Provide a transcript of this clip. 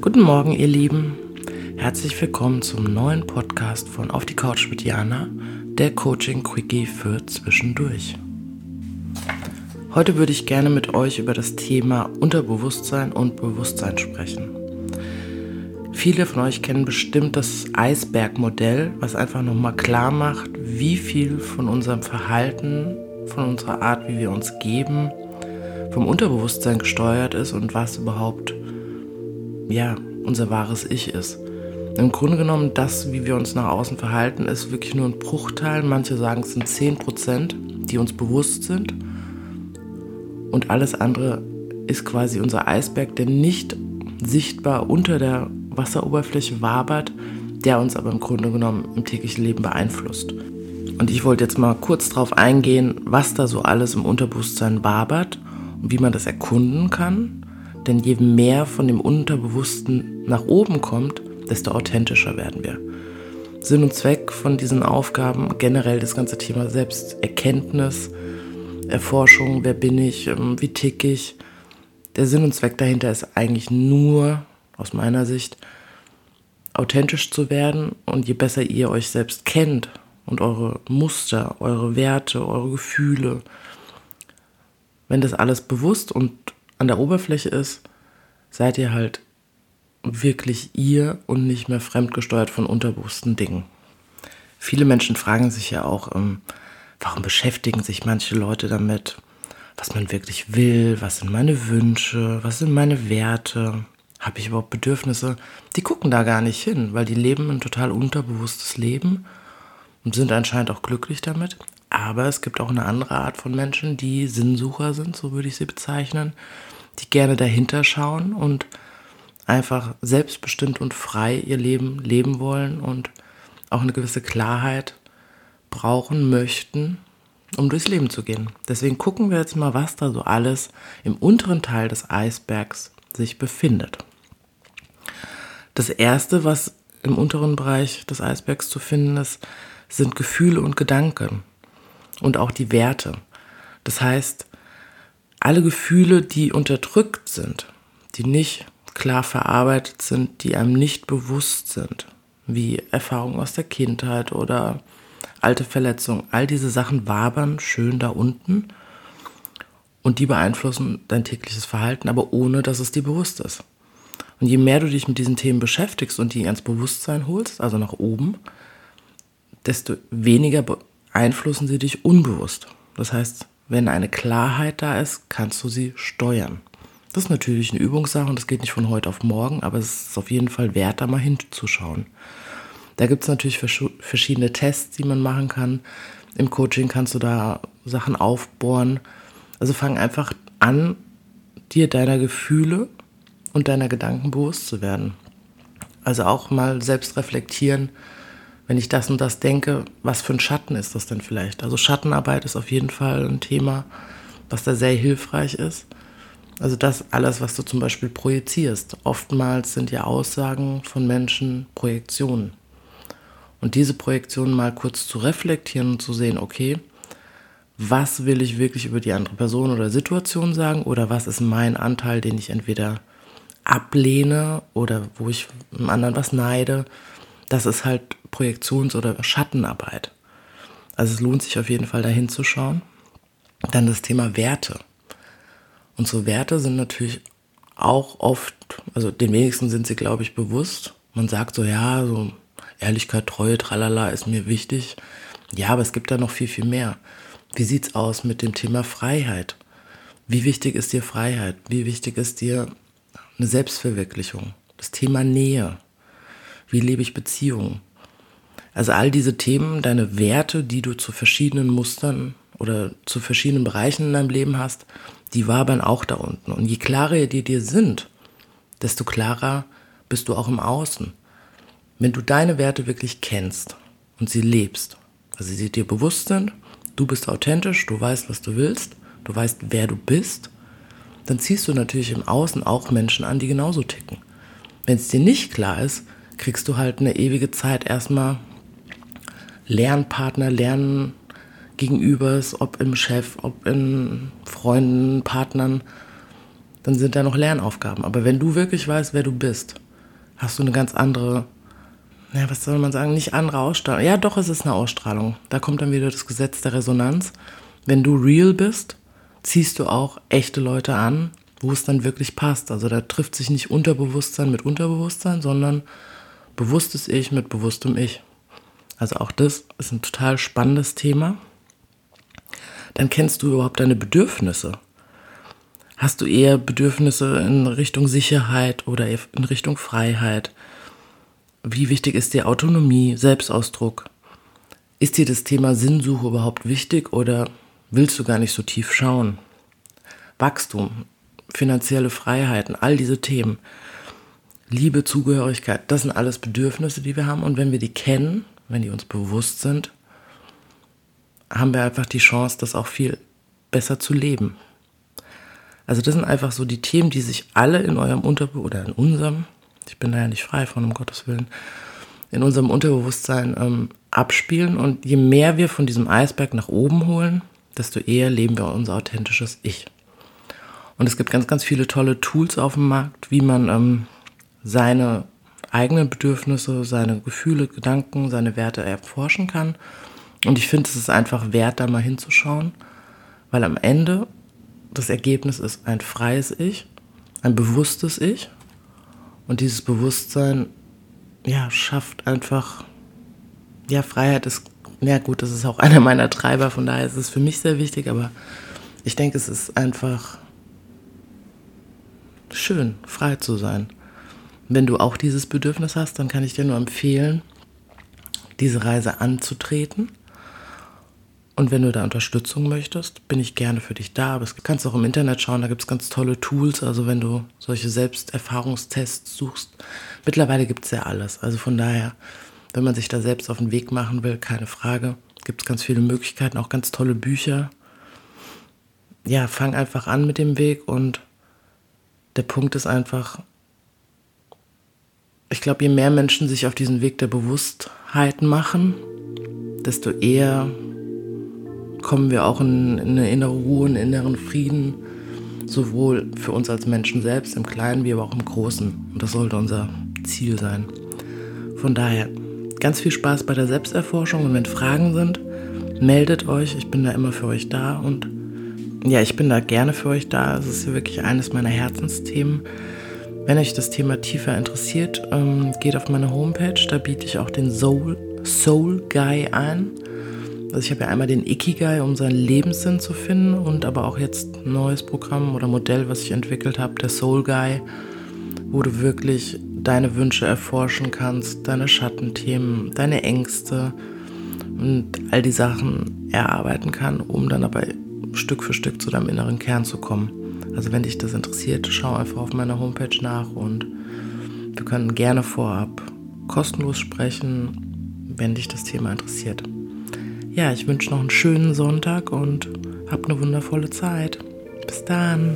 Guten Morgen, ihr Lieben. Herzlich willkommen zum neuen Podcast von Auf die Couch mit Jana, der Coaching Quickie für zwischendurch. Heute würde ich gerne mit euch über das Thema Unterbewusstsein und Bewusstsein sprechen. Viele von euch kennen bestimmt das Eisbergmodell, was einfach nochmal klar macht, wie viel von unserem Verhalten, von unserer Art, wie wir uns geben, vom Unterbewusstsein gesteuert ist und was überhaupt ja, unser wahres Ich ist. Im Grunde genommen, das, wie wir uns nach außen verhalten, ist wirklich nur ein Bruchteil. Manche sagen, es sind 10%, die uns bewusst sind. Und alles andere ist quasi unser Eisberg, der nicht sichtbar unter der Wasseroberfläche wabert, der uns aber im Grunde genommen im täglichen Leben beeinflusst. Und ich wollte jetzt mal kurz darauf eingehen, was da so alles im Unterbewusstsein wabert und wie man das erkunden kann denn je mehr von dem Unterbewussten nach oben kommt, desto authentischer werden wir. Sinn und Zweck von diesen Aufgaben, generell das ganze Thema Selbsterkenntnis, Erforschung, wer bin ich, ähm, wie tick ich. Der Sinn und Zweck dahinter ist eigentlich nur, aus meiner Sicht, authentisch zu werden und je besser ihr euch selbst kennt und eure Muster, eure Werte, eure Gefühle, wenn das alles bewusst und an der Oberfläche ist, seid ihr halt wirklich ihr und nicht mehr fremdgesteuert von unterbewussten Dingen. Viele Menschen fragen sich ja auch, ähm, warum beschäftigen sich manche Leute damit, was man wirklich will, was sind meine Wünsche, was sind meine Werte, habe ich überhaupt Bedürfnisse? Die gucken da gar nicht hin, weil die leben ein total unterbewusstes Leben und sind anscheinend auch glücklich damit. Aber es gibt auch eine andere Art von Menschen, die Sinnsucher sind, so würde ich sie bezeichnen, die gerne dahinter schauen und einfach selbstbestimmt und frei ihr Leben leben wollen und auch eine gewisse Klarheit brauchen möchten, um durchs Leben zu gehen. Deswegen gucken wir jetzt mal, was da so alles im unteren Teil des Eisbergs sich befindet. Das erste, was im unteren Bereich des Eisbergs zu finden ist, sind Gefühle und Gedanken und auch die Werte. Das heißt, alle Gefühle, die unterdrückt sind, die nicht klar verarbeitet sind, die einem nicht bewusst sind, wie Erfahrungen aus der Kindheit oder alte Verletzungen, all diese Sachen wabern schön da unten und die beeinflussen dein tägliches Verhalten, aber ohne dass es dir bewusst ist. Und je mehr du dich mit diesen Themen beschäftigst und die ans Bewusstsein holst, also nach oben, desto weniger beeinflussen sie dich unbewusst. Das heißt, wenn eine Klarheit da ist, kannst du sie steuern. Das ist natürlich eine Übungssache und das geht nicht von heute auf morgen, aber es ist auf jeden Fall wert, da mal hinzuschauen. Da gibt es natürlich verschiedene Tests, die man machen kann. Im Coaching kannst du da Sachen aufbohren. Also fang einfach an, dir deiner Gefühle und deiner Gedanken bewusst zu werden. Also auch mal selbst reflektieren, wenn ich das und das denke, was für ein Schatten ist das denn vielleicht? Also Schattenarbeit ist auf jeden Fall ein Thema, was da sehr hilfreich ist. Also das alles, was du zum Beispiel projizierst. Oftmals sind ja Aussagen von Menschen Projektionen. Und diese Projektionen mal kurz zu reflektieren und zu sehen, okay, was will ich wirklich über die andere Person oder Situation sagen oder was ist mein Anteil, den ich entweder ablehne oder wo ich einem anderen was neide. Das ist halt Projektions- oder Schattenarbeit. Also es lohnt sich auf jeden Fall dahin zu schauen. Dann das Thema Werte. Unsere Werte sind natürlich auch oft, also den wenigsten sind sie, glaube ich, bewusst. Man sagt so, ja, so Ehrlichkeit, Treue, tralala ist mir wichtig. Ja, aber es gibt da noch viel, viel mehr. Wie sieht's aus mit dem Thema Freiheit? Wie wichtig ist dir Freiheit? Wie wichtig ist dir eine Selbstverwirklichung? Das Thema Nähe. Wie lebe ich Beziehungen? Also all diese Themen, deine Werte, die du zu verschiedenen Mustern oder zu verschiedenen Bereichen in deinem Leben hast, die wabern auch da unten. Und je klarer die dir sind, desto klarer bist du auch im Außen. Wenn du deine Werte wirklich kennst und sie lebst, also sie dir bewusst sind, du bist authentisch, du weißt, was du willst, du weißt, wer du bist, dann ziehst du natürlich im Außen auch Menschen an, die genauso ticken. Wenn es dir nicht klar ist, kriegst du halt eine ewige Zeit erstmal Lernpartner, Lernen gegenübers, ob im Chef, ob in Freunden, Partnern, dann sind da noch Lernaufgaben. Aber wenn du wirklich weißt, wer du bist, hast du eine ganz andere, ja, was soll man sagen, nicht andere Ausstrahlung. Ja, doch, es ist eine Ausstrahlung. Da kommt dann wieder das Gesetz der Resonanz. Wenn du real bist, ziehst du auch echte Leute an, wo es dann wirklich passt. Also da trifft sich nicht Unterbewusstsein mit Unterbewusstsein, sondern bewusstes Ich mit bewusstem Ich. Also auch das ist ein total spannendes Thema. Dann kennst du überhaupt deine Bedürfnisse. Hast du eher Bedürfnisse in Richtung Sicherheit oder in Richtung Freiheit? Wie wichtig ist dir Autonomie, Selbstausdruck? Ist dir das Thema Sinnsuche überhaupt wichtig oder willst du gar nicht so tief schauen? Wachstum, finanzielle Freiheiten, all diese Themen. Liebe, Zugehörigkeit, das sind alles Bedürfnisse, die wir haben. Und wenn wir die kennen, wenn die uns bewusst sind, haben wir einfach die Chance, das auch viel besser zu leben. Also das sind einfach so die Themen, die sich alle in eurem Unterbe oder in unserem, ich bin da ja nicht frei von, um Gottes Willen, in unserem Unterbewusstsein ähm, abspielen. Und je mehr wir von diesem Eisberg nach oben holen, desto eher leben wir unser authentisches Ich. Und es gibt ganz, ganz viele tolle Tools auf dem Markt, wie man ähm, seine eigenen Bedürfnisse, seine Gefühle, Gedanken, seine Werte erforschen kann. Und ich finde, es ist einfach wert, da mal hinzuschauen, weil am Ende das Ergebnis ist ein freies Ich, ein bewusstes Ich. Und dieses Bewusstsein, ja, schafft einfach, ja, Freiheit ist, ja gut, das ist auch einer meiner Treiber, von daher ist es für mich sehr wichtig, aber ich denke, es ist einfach schön, frei zu sein. Wenn du auch dieses Bedürfnis hast, dann kann ich dir nur empfehlen, diese Reise anzutreten und wenn du da Unterstützung möchtest, bin ich gerne für dich da. Aber du kannst auch im Internet schauen, da gibt es ganz tolle Tools. Also wenn du solche Selbsterfahrungstests suchst, mittlerweile gibt es ja alles. Also von daher, wenn man sich da selbst auf den Weg machen will, keine Frage, gibt es ganz viele Möglichkeiten, auch ganz tolle Bücher. Ja, fang einfach an mit dem Weg und der Punkt ist einfach, ich glaube, je mehr Menschen sich auf diesen Weg der Bewusstheit machen, desto eher kommen wir auch in, in eine innere Ruhe, einen inneren Frieden, sowohl für uns als Menschen selbst im Kleinen wie aber auch im Großen. Und das sollte unser Ziel sein. Von daher ganz viel Spaß bei der Selbsterforschung und wenn Fragen sind, meldet euch. Ich bin da immer für euch da und ja, ich bin da gerne für euch da. Es ist wirklich eines meiner Herzensthemen. Wenn euch das Thema tiefer interessiert, ähm, geht auf meine Homepage. Da biete ich auch den Soul, Soul Guy ein. Also ich habe ja einmal den Ikigai, um seinen Lebenssinn zu finden und aber auch jetzt ein neues Programm oder Modell, was ich entwickelt habe, der Soul Guy, wo du wirklich deine Wünsche erforschen kannst, deine Schattenthemen, deine Ängste und all die Sachen erarbeiten kann, um dann aber Stück für Stück zu deinem inneren Kern zu kommen. Also wenn dich das interessiert, schau einfach auf meiner Homepage nach und wir können gerne vorab kostenlos sprechen, wenn dich das Thema interessiert ja, ich wünsche noch einen schönen Sonntag und habt eine wundervolle Zeit. Bis dann.